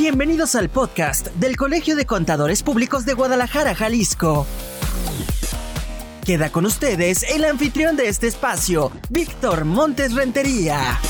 Bienvenidos al podcast del Colegio de Contadores Públicos de Guadalajara, Jalisco. Queda con ustedes el anfitrión de este espacio, Víctor Montes Rentería.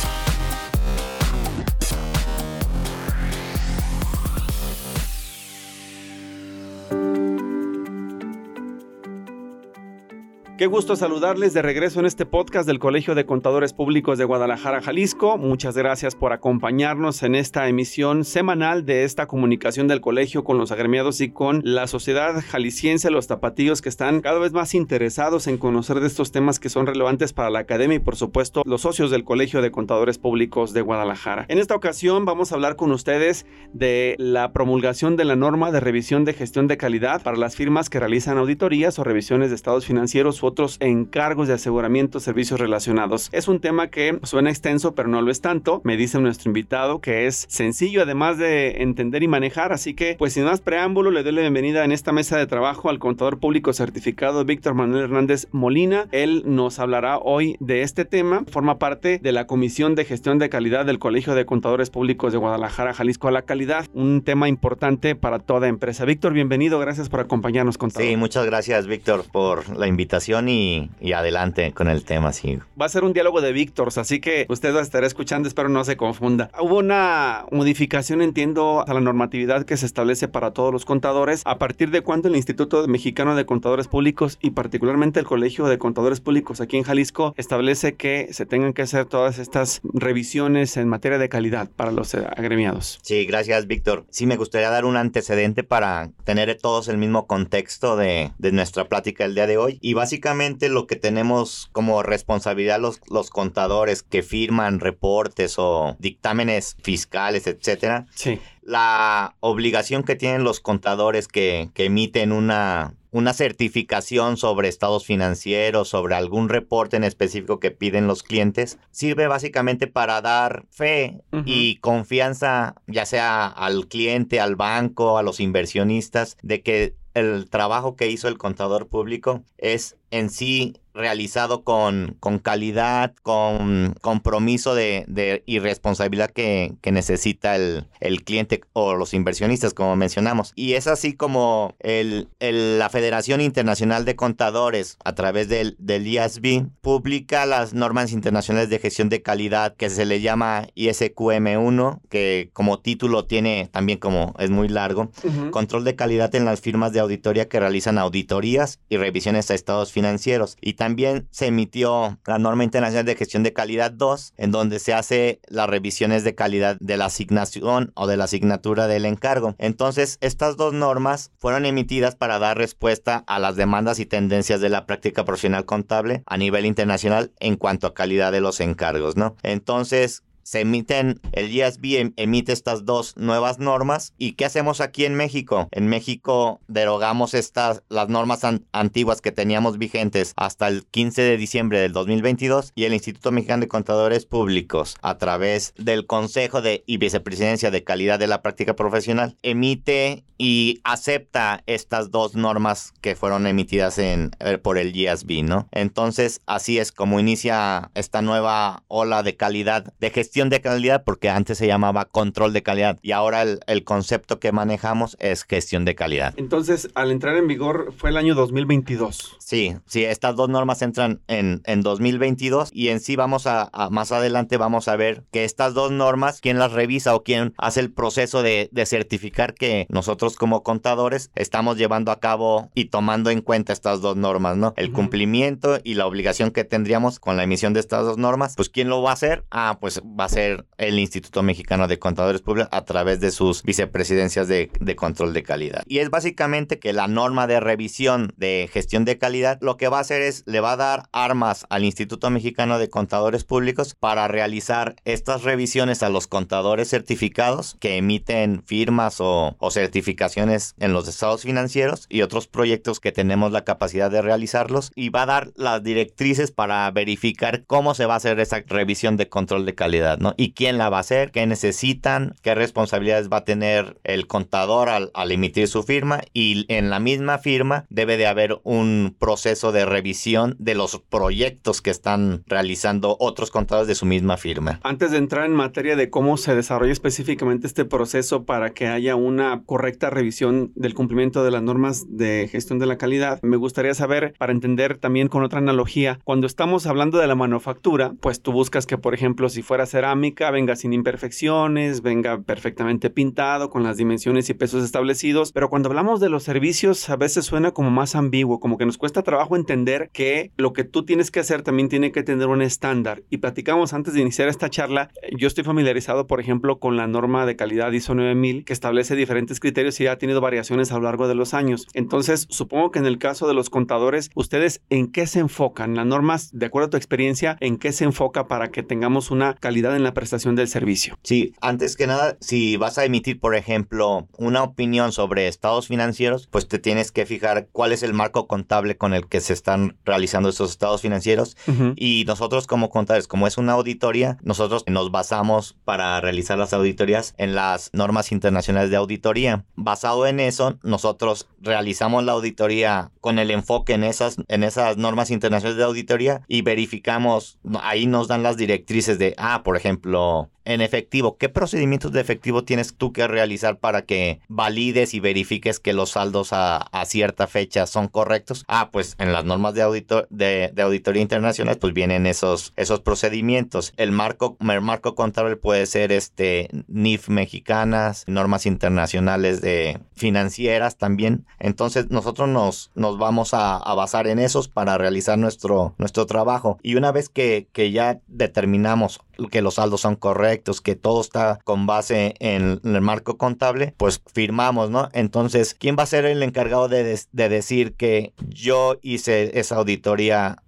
Qué gusto saludarles de regreso en este podcast del Colegio de Contadores Públicos de Guadalajara, Jalisco. Muchas gracias por acompañarnos en esta emisión semanal de esta comunicación del colegio con los agremiados y con la sociedad jalisciense, los tapatíos que están cada vez más interesados en conocer de estos temas que son relevantes para la academia y por supuesto los socios del Colegio de Contadores Públicos de Guadalajara. En esta ocasión vamos a hablar con ustedes de la promulgación de la norma de revisión de gestión de calidad para las firmas que realizan auditorías o revisiones de estados financieros otros encargos de aseguramiento, servicios relacionados. Es un tema que suena extenso, pero no lo es tanto. Me dice nuestro invitado que es sencillo además de entender y manejar, así que pues sin más preámbulo le doy la bienvenida en esta mesa de trabajo al contador público certificado Víctor Manuel Hernández Molina. Él nos hablará hoy de este tema. Forma parte de la Comisión de Gestión de Calidad del Colegio de Contadores Públicos de Guadalajara, Jalisco a la calidad, un tema importante para toda empresa. Víctor, bienvenido, gracias por acompañarnos, contador. Sí, muchas gracias, Víctor, por la invitación y, adelante con el tema, sí. Va a ser un diálogo de Víctors, así que usted va a estar escuchando, espero no se confunda. Hubo una modificación, entiendo, a la normatividad que se establece para todos los contadores. ¿A partir de cuándo el Instituto Mexicano de Contadores Públicos y particularmente el Colegio de Contadores Públicos aquí en Jalisco establece que se tengan que hacer todas estas revisiones en materia de calidad para los eh, agremiados? Sí, gracias, Víctor. Sí, me gustaría dar un antecedente para tener todos el mismo contexto de, de nuestra plática el día de hoy. Y básicamente lo que tenemos como responsabilidad los, los contadores que firman reportes o dictámenes fiscales, etcétera. Sí. La obligación que tienen los contadores que, que emiten una, una certificación sobre estados financieros, sobre algún reporte en específico que piden los clientes, sirve básicamente para dar fe y confianza, ya sea al cliente, al banco, a los inversionistas, de que el trabajo que hizo el contador público es en sí realizado con, con calidad, con compromiso de, de y responsabilidad que, que necesita el, el, cliente o los inversionistas, como mencionamos. Y es así como el, el, la Federación Internacional de Contadores, a través del, del ISB, publica las normas internacionales de gestión de calidad que se le llama ISQM1, que como título tiene también como es muy largo, control de calidad en las firmas de auditoría que realizan auditorías y revisiones a estados financieros. Y también se emitió la norma internacional de gestión de calidad 2, en donde se hace las revisiones de calidad de la asignación o de la asignatura del encargo. Entonces, estas dos normas fueron emitidas para dar respuesta a las demandas y tendencias de la práctica profesional contable a nivel internacional en cuanto a calidad de los encargos, ¿no? Entonces, se emiten, el ISB em, emite estas dos nuevas normas. ¿Y qué hacemos aquí en México? En México derogamos estas, las normas antiguas que teníamos vigentes hasta el 15 de diciembre del 2022 y el Instituto Mexicano de Contadores Públicos, a través del Consejo de y Vicepresidencia de Calidad de la Práctica Profesional, emite y acepta estas dos normas que fueron emitidas en, eh, por el ISB, ¿no? Entonces, así es como inicia esta nueva ola de calidad de gestión de calidad porque antes se llamaba control de calidad y ahora el, concepto que manejamos es gestión de calidad. Entonces, al entrar en vigor fue el año 2022. Sí, sí, estas dos normas entran en, en 2022 y en sí vamos a, más adelante vamos a ver que estas dos normas, quién las revisa o quién hace el proceso de, de certificar que nosotros como contadores estamos llevando a cabo y tomando en cuenta estas dos normas, ¿no? El cumplimiento y la obligación que tendríamos con la emisión de estas dos normas, pues ¿quién lo va a hacer? Ah, pues va a ser el Instituto Mexicano de Contadores Públicos a través de sus vicepresidencias de, control de calidad. Y es básicamente que la norma de revisión de gestión de calidad lo que va a hacer es le va a dar armas al Instituto Mexicano de Contadores Públicos para realizar estas revisiones a los contadores certificados que emiten firmas o, o certificaciones en los estados financieros y otros proyectos que tenemos la capacidad de realizarlos y va a dar las directrices para verificar cómo se va a hacer esa revisión de control de calidad calidad, ¿no? Y quién la va a hacer, qué necesitan, qué responsabilidades va a tener el contador al, al emitir su firma y en la misma firma debe de haber un proceso de revisión de los proyectos que están realizando otros contadores de su misma firma. Antes de entrar en materia de cómo se desarrolla específicamente este proceso para que haya una correcta revisión del cumplimiento de las normas de gestión de la calidad, me gustaría saber, para entender también con otra analogía, cuando estamos hablando de la manufactura, pues tú buscas que, por ejemplo, si fuera cerámica, venga sin imperfecciones, venga perfectamente pintado, con las dimensiones y pesos establecidos, pero cuando hablamos de los servicios, a veces suena como más ambiguo, como que nos cuesta trabajo entender que lo que tú tienes que hacer también tiene que tener un estándar. Y platicamos antes de iniciar esta charla, yo estoy familiarizado, por ejemplo, con la norma de calidad ISO 9000, que establece diferentes criterios y ha tenido variaciones a lo largo de los años. Entonces, supongo que en el caso de los contadores, ¿ustedes en qué se enfocan? Las normas, de acuerdo a tu experiencia, ¿en qué se enfoca para que tengamos una calidad en la prestación del servicio? Sí, antes que nada, si vas a emitir, por ejemplo, una opinión sobre estados financieros, pues te tienes que fijar cuál es el marco contable con el que se están realizando esos estados financieros. Y nosotros como contadores, como es una auditoría, nosotros nos basamos para realizar las auditorías en las normas internacionales de auditoría. Basado en eso, nosotros realizamos la auditoría con el enfoque en esas, en esas normas internacionales de auditoría y verificamos, ahí nos dan las directrices de, ah, por ejemplo, en efectivo, ¿qué procedimientos de efectivo tienes tú que realizar para que valides y verifiques que los saldos a, cierta fecha son correctos? Ah, pues en las normas de, auditor, de, auditoría internacional pues vienen esos, esos procedimientos. El marco, el marco contable puede ser este NIF mexicanas, normas internacionales de financieras también. Entonces nosotros nos, nos vamos a, basar en esos para realizar nuestro, nuestro trabajo. Y una vez que, que ya determinamos que los saldos son correctos, que todo está con base en el marco contable, pues firmamos, ¿no? Entonces, ¿quién va a ser el encargado de, de decir que yo hice esa auditoría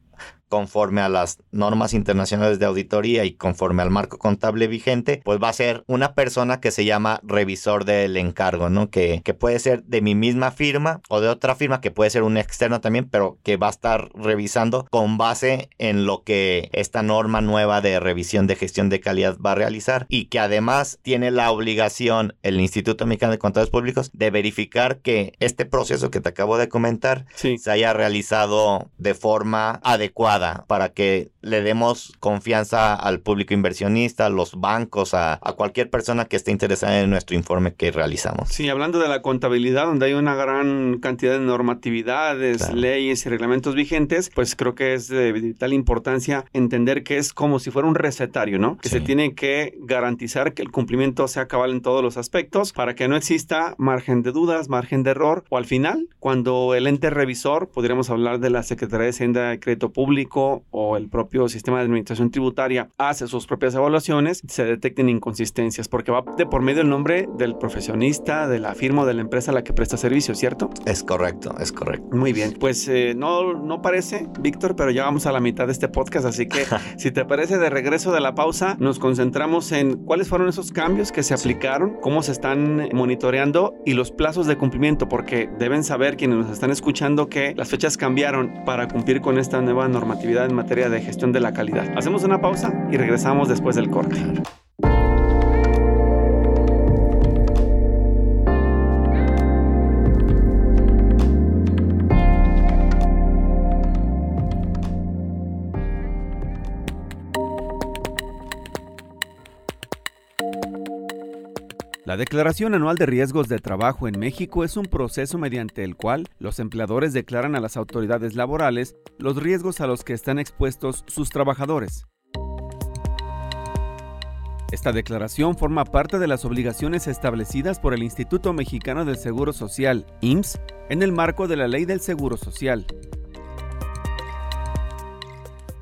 conforme a las normas internacionales de auditoría y conforme al marco contable vigente, pues va a ser una persona que se llama revisor del encargo, ¿no? Que, que puede ser de mi misma firma o de otra firma, que puede ser un externo también, pero que va a estar revisando con base en lo que esta norma nueva de revisión de gestión de calidad va a realizar y que además tiene la obligación el Instituto Mexicano de Contadores Públicos de verificar que este proceso que te acabo de comentar se haya realizado de forma adecuada para que le demos confianza al público inversionista, a los bancos, a, cualquier persona que esté interesada en nuestro informe que realizamos. Sí, hablando de la contabilidad, donde hay una gran cantidad de normatividades, leyes y reglamentos vigentes, pues creo que es de vital importancia entender que es como si fuera un recetario, ¿no? Que se tiene que garantizar que el cumplimiento sea cabal en todos los aspectos para que no exista margen de dudas, margen de error, o al final, cuando el ente revisor, podríamos hablar de la Secretaría de Hacienda de Crédito Público, o el propio sistema de administración tributaria hace sus propias evaluaciones, se detecten inconsistencias, porque va de por medio el nombre del profesionista, de la firma o de la empresa a la que presta servicio, ¿cierto? Es correcto, es correcto. Muy bien, pues eh, no, no parece, Víctor, pero ya vamos a la mitad de este podcast, así que si te parece, de regreso de la pausa, nos concentramos en cuáles fueron esos cambios que se aplicaron, cómo se están monitoreando y los plazos de cumplimiento, porque deben saber quienes nos están escuchando que las fechas cambiaron para cumplir con esta nueva normativa en materia de gestión de la calidad. Hacemos una pausa y regresamos después del corte. Declaración Anual de Riesgos de Trabajo en México es un proceso mediante el cual los empleadores declaran a las autoridades laborales los riesgos a los que están expuestos sus trabajadores. Esta declaración forma parte de las obligaciones establecidas por el Instituto Mexicano del Seguro Social, IMSS, en el marco de la Ley del Seguro Social.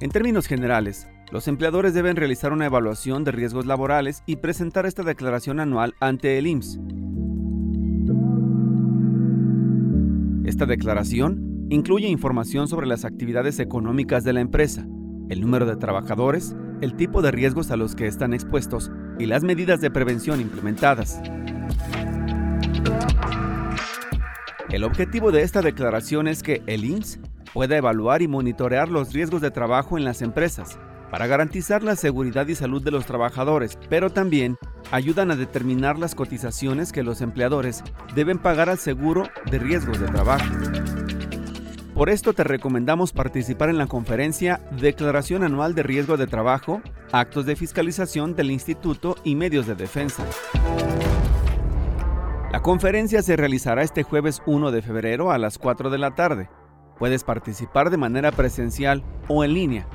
En términos generales, los empleadores deben realizar una evaluación de riesgos laborales y presentar esta declaración anual ante el IMSS. Esta declaración incluye información sobre las actividades económicas de la empresa, el número de trabajadores, el tipo de riesgos a los que están expuestos y las medidas de prevención implementadas. El objetivo de esta declaración es que el IMSS pueda evaluar y monitorear los riesgos de trabajo en las empresas para garantizar la seguridad y salud de los trabajadores, pero también ayudan a determinar las cotizaciones que los empleadores deben pagar al seguro de riesgos de trabajo. Por esto te recomendamos participar en la conferencia Declaración Anual de Riesgo de Trabajo, Actos de Fiscalización del Instituto y Medios de Defensa. La conferencia se realizará este jueves 1 de febrero a las 4 de la tarde. Puedes participar de manera presencial o en línea.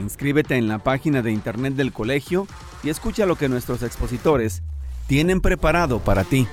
Inscríbete en la página de internet del colegio y escucha lo que nuestros expositores tienen preparado para ti.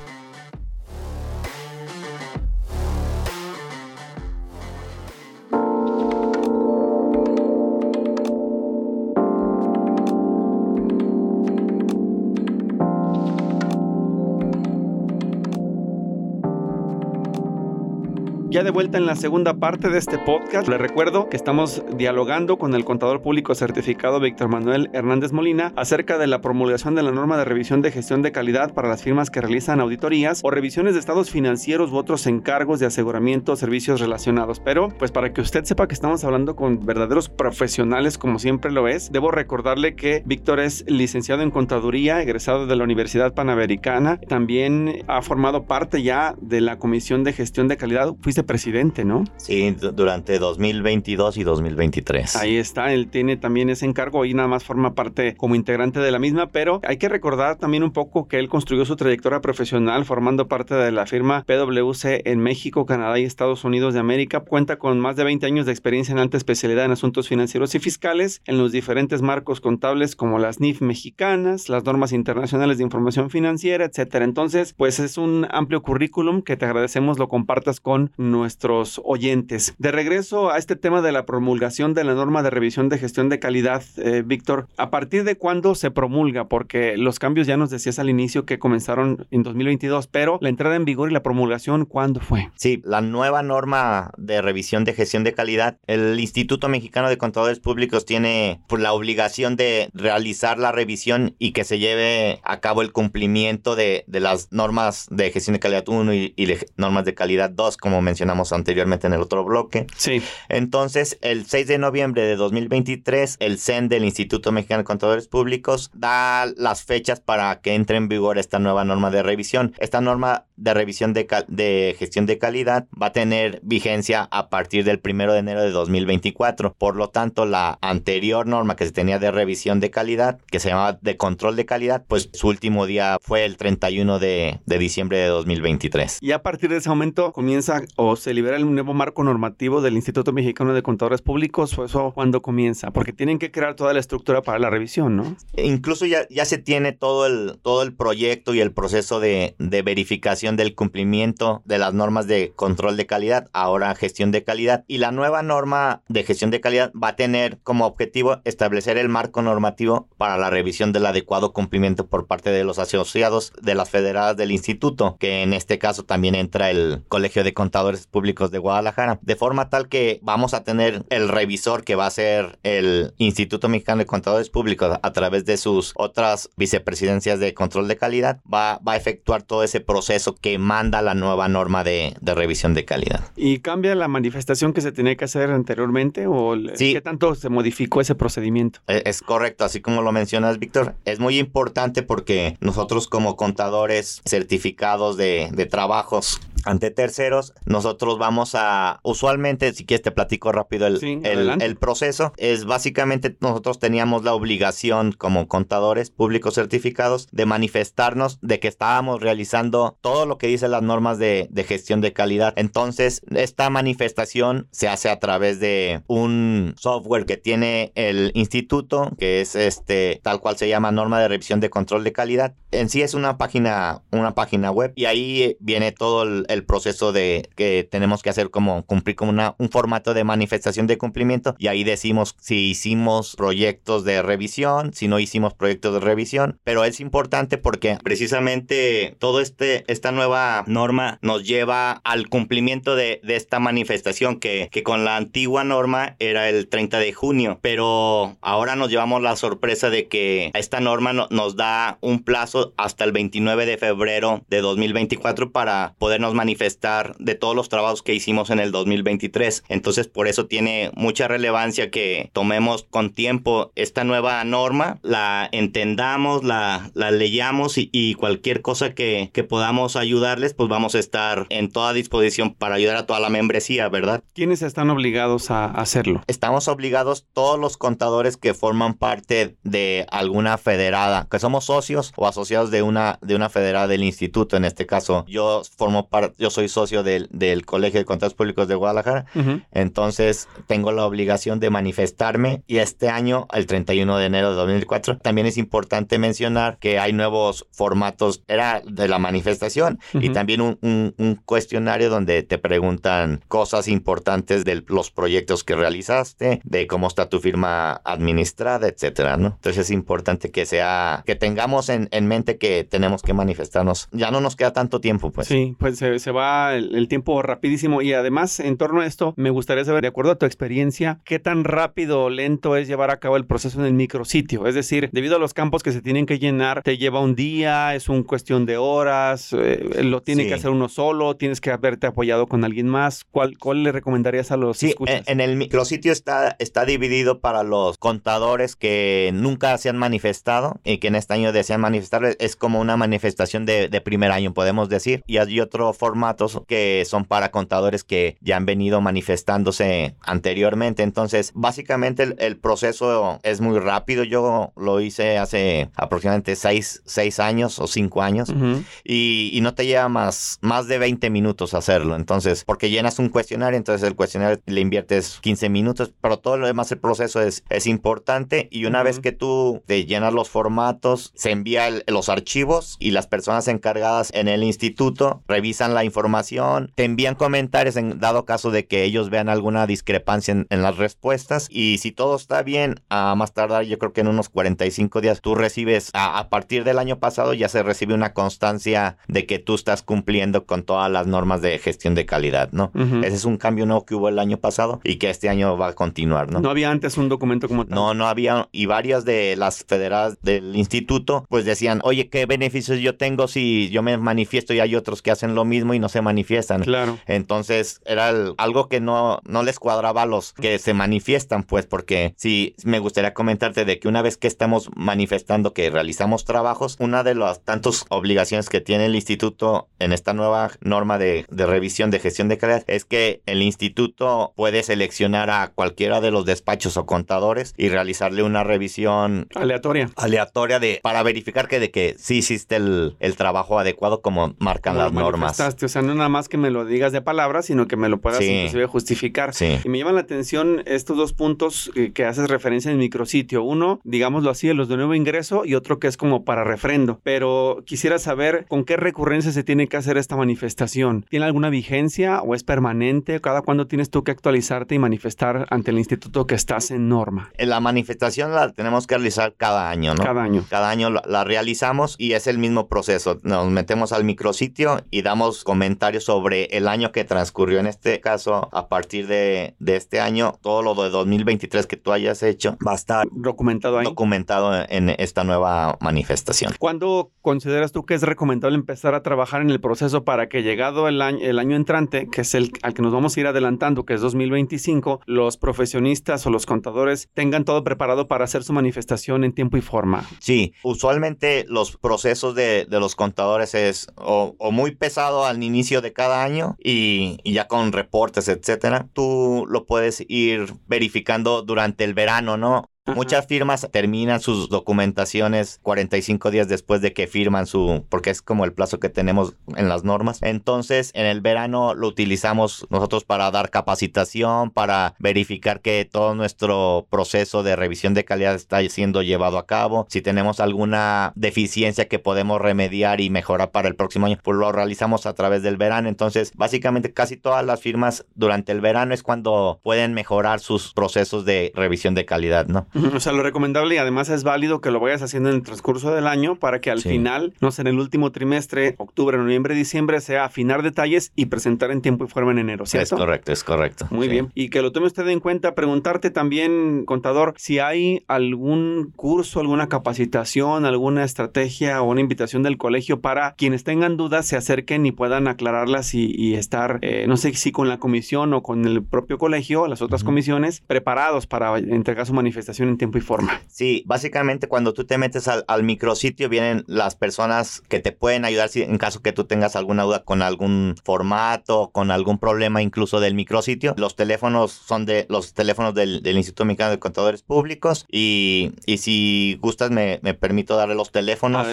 Ya de vuelta en la segunda parte de este podcast, les recuerdo que estamos dialogando con el contador público certificado Víctor Manuel Hernández Molina acerca de la promulgación de la norma de revisión de gestión de calidad para las firmas que realizan auditorías o revisiones de estados financieros u otros encargos de aseguramiento o servicios relacionados. Pero, pues para que usted sepa que estamos hablando con verdaderos profesionales como siempre lo es, debo recordarle que Víctor es licenciado en contaduría, egresado de la Universidad Panamericana, también ha formado parte ya de la Comisión de Gestión de Calidad presidente, ¿no? Sí, durante 2022 y 2023. Ahí está, él tiene también ese encargo y nada más forma parte como integrante de la misma, pero hay que recordar también un poco que él construyó su trayectoria profesional formando parte de la firma PwC en México, Canadá y Estados Unidos de América. Cuenta con más de 20 años de experiencia en alta especialidad en asuntos financieros y fiscales en los diferentes marcos contables como las NIF mexicanas, las normas internacionales de información financiera, etcétera. Entonces, pues es un amplio currículum que te agradecemos lo compartas con nuestros oyentes. De regreso a este tema de la promulgación de la norma de revisión de gestión de calidad, eh, Víctor, ¿a partir de cuándo se promulga? Porque los cambios ya nos decías al inicio que comenzaron en 2022, pero la entrada en vigor y la promulgación, ¿cuándo fue? Sí, la nueva norma de revisión de gestión de calidad, el Instituto Mexicano de Contadores Públicos tiene pues, la obligación de realizar la revisión y que se lleve a cabo el cumplimiento de, las normas de gestión de calidad 1 y, y normas de calidad 2, como mencioné mencionamos anteriormente en el otro bloque. Sí. Entonces, el 6 de noviembre de 2023, el CEN del Instituto Mexicano de Contadores Públicos da las fechas para que entre en vigor esta nueva norma de revisión. Esta norma de revisión de, de gestión de calidad va a tener vigencia a partir del 1 de enero de 2024. Por lo tanto, la anterior norma que se tenía de revisión de calidad, que se llamaba de control de calidad, pues su último día fue el 31 de, de diciembre de 2023. Y a partir de ese momento comienza se libera el nuevo marco normativo del Instituto Mexicano de Contadores Públicos o eso cuando comienza? Porque tienen que crear toda la estructura para la revisión, ¿no? Incluso ya, ya se tiene todo el, todo el proyecto y el proceso de, de verificación del cumplimiento de las normas de control de calidad, ahora gestión de calidad. Y la nueva norma de gestión de calidad va a tener como objetivo establecer el marco normativo para la revisión del adecuado cumplimiento por parte de los asociados de las federadas del instituto, que en este caso también entra el Colegio de Contadores Públicos de Guadalajara, de forma tal que vamos a tener el revisor que va a ser el Instituto Mexicano de Contadores Públicos a través de sus otras vicepresidencias de control de calidad, va, va a efectuar todo ese proceso que manda la nueva norma de, de revisión de calidad. ¿Y cambia la manifestación que se tenía que hacer anteriormente o qué tanto se modificó ese procedimiento? Es, es correcto, así como lo mencionas, Víctor. Es muy importante porque nosotros como contadores certificados de, de trabajos ante terceros, nosotros vamos a, usualmente, si quieres te platico rápido el, el, proceso, es básicamente nosotros teníamos la obligación como contadores públicos certificados de manifestarnos de que estábamos realizando todo lo que dicen las normas de, de gestión de calidad. Entonces, esta manifestación se hace a través de un software que tiene el instituto, que es este, tal cual se llama norma de revisión de control de calidad. En sí es una página, una página web y ahí viene todo el el proceso de que tenemos que hacer como cumplir como una, un formato de manifestación de cumplimiento y ahí decimos si hicimos proyectos de revisión, si no hicimos proyectos de revisión, pero es importante porque precisamente todo este esta nueva norma nos lleva al cumplimiento de, de esta manifestación que, que con la antigua norma era el 30 de junio, pero ahora nos llevamos la sorpresa de que esta norma nos da un plazo hasta el 29 de febrero de 2024 para podernos manifestar de todos los trabajos que hicimos en el 2023. Entonces, por eso tiene mucha relevancia que tomemos con tiempo esta nueva norma, la entendamos, la, la leyamos y, y cualquier cosa que, que podamos ayudarles, pues vamos a estar en toda disposición para ayudar a toda la membresía, ¿verdad? ¿Quiénes están obligados a hacerlo? Estamos obligados todos los contadores que forman parte de alguna federada, que somos socios o asociados de una, de una federada del instituto. En este caso, yo formo parte, yo soy socio del, del Colegio de Contadores Públicos de Guadalajara. Entonces, tengo la obligación de manifestarme y este año, el 31 de enero de 2004, también es importante mencionar que hay nuevos formatos, era de la manifestación y también un, un, un cuestionario donde te preguntan cosas importantes de los proyectos que realizaste, de cómo está tu firma administrada, etcétera, ¿no? Entonces es importante que sea, que tengamos en, en mente que tenemos que manifestarnos. Ya no nos queda tanto tiempo, pues. Sí, pues se, se va el, el, tiempo rapidísimo y además en torno a esto me gustaría saber, de acuerdo a tu experiencia, qué tan rápido o lento es llevar a cabo el proceso en el micrositio. Es decir, debido a los campos que se tienen que llenar, te lleva un día, es un cuestión de horas, eh, lo tiene sí. que hacer uno solo, tienes que haberte apoyado con alguien más. ¿Cuál, cuál le recomendarías a los Sí, en, en, el micrositio está, está dividido para los contadores que nunca se han manifestado y que en este año desean manifestar. Es como una manifestación de, de primer año, podemos decir. Y hay otros formatos que son para contadores que ya han venido manifestándose anteriormente. Entonces, básicamente el, el proceso es muy rápido. Yo lo hice hace aproximadamente seis, seis años o cinco años uh -huh. y, y, no te lleva más, más de 20 minutos hacerlo. Entonces, porque llenas un cuestionario, entonces el cuestionario le inviertes 15 minutos, pero todo lo demás el proceso es, es importante y una uh -huh. vez que tú te llenas los formatos, se envía el, los archivos y las personas encargadas en el instituto revisan la información, te envían comentarios en dado caso de que ellos vean alguna discrepancia en, en las respuestas y si todo está bien, a más tardar yo creo que en unos 45 días tú recibes, a, a partir del año pasado ya se recibe una constancia de que tú estás cumpliendo con todas las normas de gestión de calidad, ¿no? Uh -huh. Ese es un cambio nuevo que hubo el año pasado y que este año va a continuar, ¿no? No había antes un documento como tal. No, no había, y varias de las federadas del instituto, pues decían, oye, ¿qué beneficios yo tengo si yo me manifiesto y hay otros que hacen lo mismo y no se manifiestan? Claro. Entonces, era el, algo que no, no les cuadraba a los que se manifiestan, pues, porque sí, me gustaría comentarte de que una vez que estamos manifestando que realizamos trabajos, una de las tantas obligaciones que tiene el instituto en esta nueva norma de, de revisión de gestión de calidad es que el instituto puede seleccionar a cualquiera de los despachos o contadores y realizarle una revisión aleatoria. Aleatoria de para verificar que de que sí hiciste el, el trabajo adecuado como marcan como las normas. O sea, no nada más que me lo digas de palabras, sino que me lo puedas sí. inclusive justificar. Sí. Y me llaman la atención estos dos puntos que, que haces referencia en el micrositio. Uno, digámoslo así, los de nuevo ingreso y otro que es como para refrendo. Pero quisiera saber con qué recurrencia se tiene que hacer esta manifestación. ¿Tiene alguna vigencia o es permanente? ¿Cada cuándo tienes tú que actualizarte y manifestar ante el instituto que estás en norma? La manifestación la tenemos que realizar cada año, ¿no? Cada año. Cada año la, la realizamos y es el mismo proceso. Nos metemos al micrositio y damos comentarios sobre el año que transcurrió. En este caso, a partir de, de este año, todo lo de 2023 que tú hayas hecho va a estar documentado ahí. Documentado en esta nueva manifestación. ¿Cuándo consideras tú que es recomendable empezar a trabajar en el proceso para que llegado el año, el año entrante, que es el al que nos vamos a ir adelantando, que es 2025, los profesionistas o los contadores tengan todo preparado para hacer su manifestación en tiempo y forma? Sí, usualmente los procesos de, de los contadores es o, o, muy pesado al inicio de cada año y, ya con reportes, etcétera. Tú lo puedes ir verificando durante el verano, ¿no? Muchas firmas terminan sus documentaciones 45 días después de que firman su, porque es como el plazo que tenemos en las normas. Entonces, en el verano lo utilizamos nosotros para dar capacitación, para verificar que todo nuestro proceso de revisión de calidad está siendo llevado a cabo. Si tenemos alguna deficiencia que podemos remediar y mejorar para el próximo año, pues lo realizamos a través del verano. Entonces, básicamente casi todas las firmas durante el verano es cuando pueden mejorar sus procesos de revisión de calidad, ¿no? O sea, lo recomendable y además es válido que lo vayas haciendo en el transcurso del año para que al final, no sé, en el último trimestre, octubre, noviembre, diciembre, sea afinar detalles y presentar en tiempo y forma en enero, ¿cierto? Es correcto, es correcto. Muy bien. Y que lo tome usted en cuenta, preguntarte también, contador, si hay algún curso, alguna capacitación, alguna estrategia o una invitación del colegio para quienes tengan dudas se acerquen y puedan aclararlas y, estar, eh, no sé si con la comisión o con el propio colegio, las otras comisiones, preparados para entregar su manifestación en tiempo y forma. Sí, básicamente cuando tú te metes al, al micrositio vienen las personas que te pueden ayudar si en caso que tú tengas alguna duda con algún formato, con algún problema incluso del micrositio. Los teléfonos son de los teléfonos del, Instituto Mexicano de Contadores Públicos y, y si gustas me, me, permito darle los teléfonos.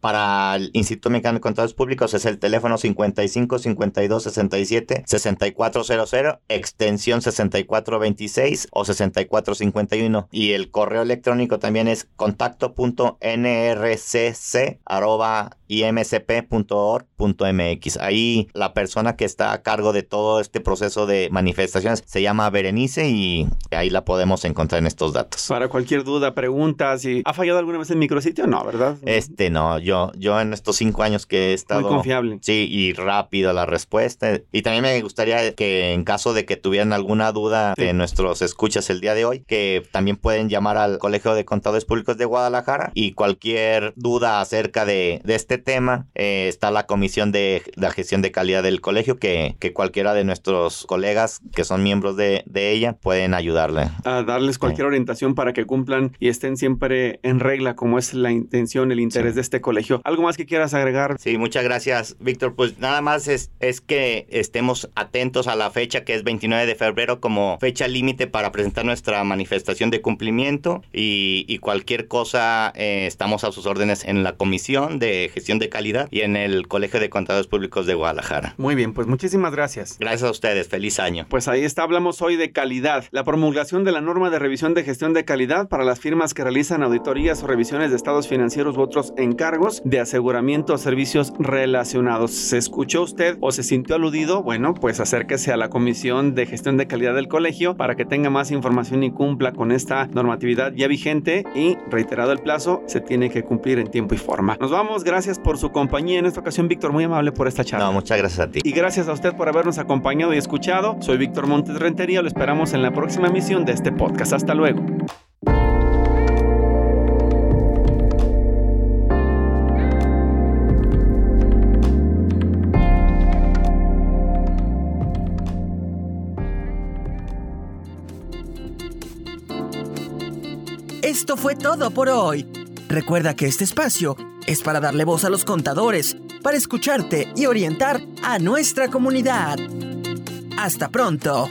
para el Instituto Mexicano de Contadores Públicos es el teléfono 55 52 67 6400 extensión 6426 o 6451 y el correo electrónico también es contacto.nrcc@imsp.org.mx. Ahí la persona que está a cargo de todo este proceso de manifestaciones se llama Berenice y ahí la podemos encontrar en estos datos. Para cualquier duda, pregunta, si ha fallado alguna vez el micrositio, no, ¿verdad? Este no, yo yo en estos cinco años que he estado muy confiable. Sí, y rápido la respuesta. Y también me gustaría que en caso de que tuvieran alguna duda de nuestros escuchas el día de hoy, que también pueden llamar al Colegio de Contadores Públicos de Guadalajara y cualquier duda acerca de, este tema, eh, está la Comisión de la Gestión de Calidad del Colegio, que, que cualquiera de nuestros colegas que son miembros de, ella pueden ayudarle. A darles cualquier orientación para que cumplan y estén siempre en regla, como es la intención, el interés de este colegio. ¿Algo más que quieras agregar? Sí, muchas gracias, Víctor. Pues nada más es, es que estemos atentos a la fecha que es 29 de febrero como fecha límite para presentar nuestra manifestación de cumplimiento y, cualquier cosa eh, estamos a sus órdenes en la Comisión de Gestión de Calidad y en el Colegio de Contadores Públicos de Guadalajara. Muy bien, pues muchísimas gracias. Gracias a ustedes, feliz año. Pues ahí está, hablamos hoy de calidad, la promulgación de la norma de revisión de gestión de calidad para las firmas que realizan auditorías o revisiones de estados financieros u otros encargos de aseguramiento o servicios relacionados. ¿Se escuchó usted o se sintió aludido? Bueno, pues acérquese a la Comisión de Gestión de Calidad del Colegio para que tenga más información y cumpla con esta normatividad ya vigente y reiterado el plazo, se tiene que cumplir en tiempo y forma. Nos vamos, gracias por su compañía en esta ocasión, Víctor, muy amable por esta charla. No, muchas gracias a ti. Y gracias a usted por habernos acompañado y escuchado. Soy Víctor Montes Rentería, lo esperamos en la próxima emisión de este podcast. Hasta luego. Esto fue todo por hoy. Recuerda que este espacio es para darle voz a los contadores, para escucharte y orientar a nuestra comunidad. Hasta pronto.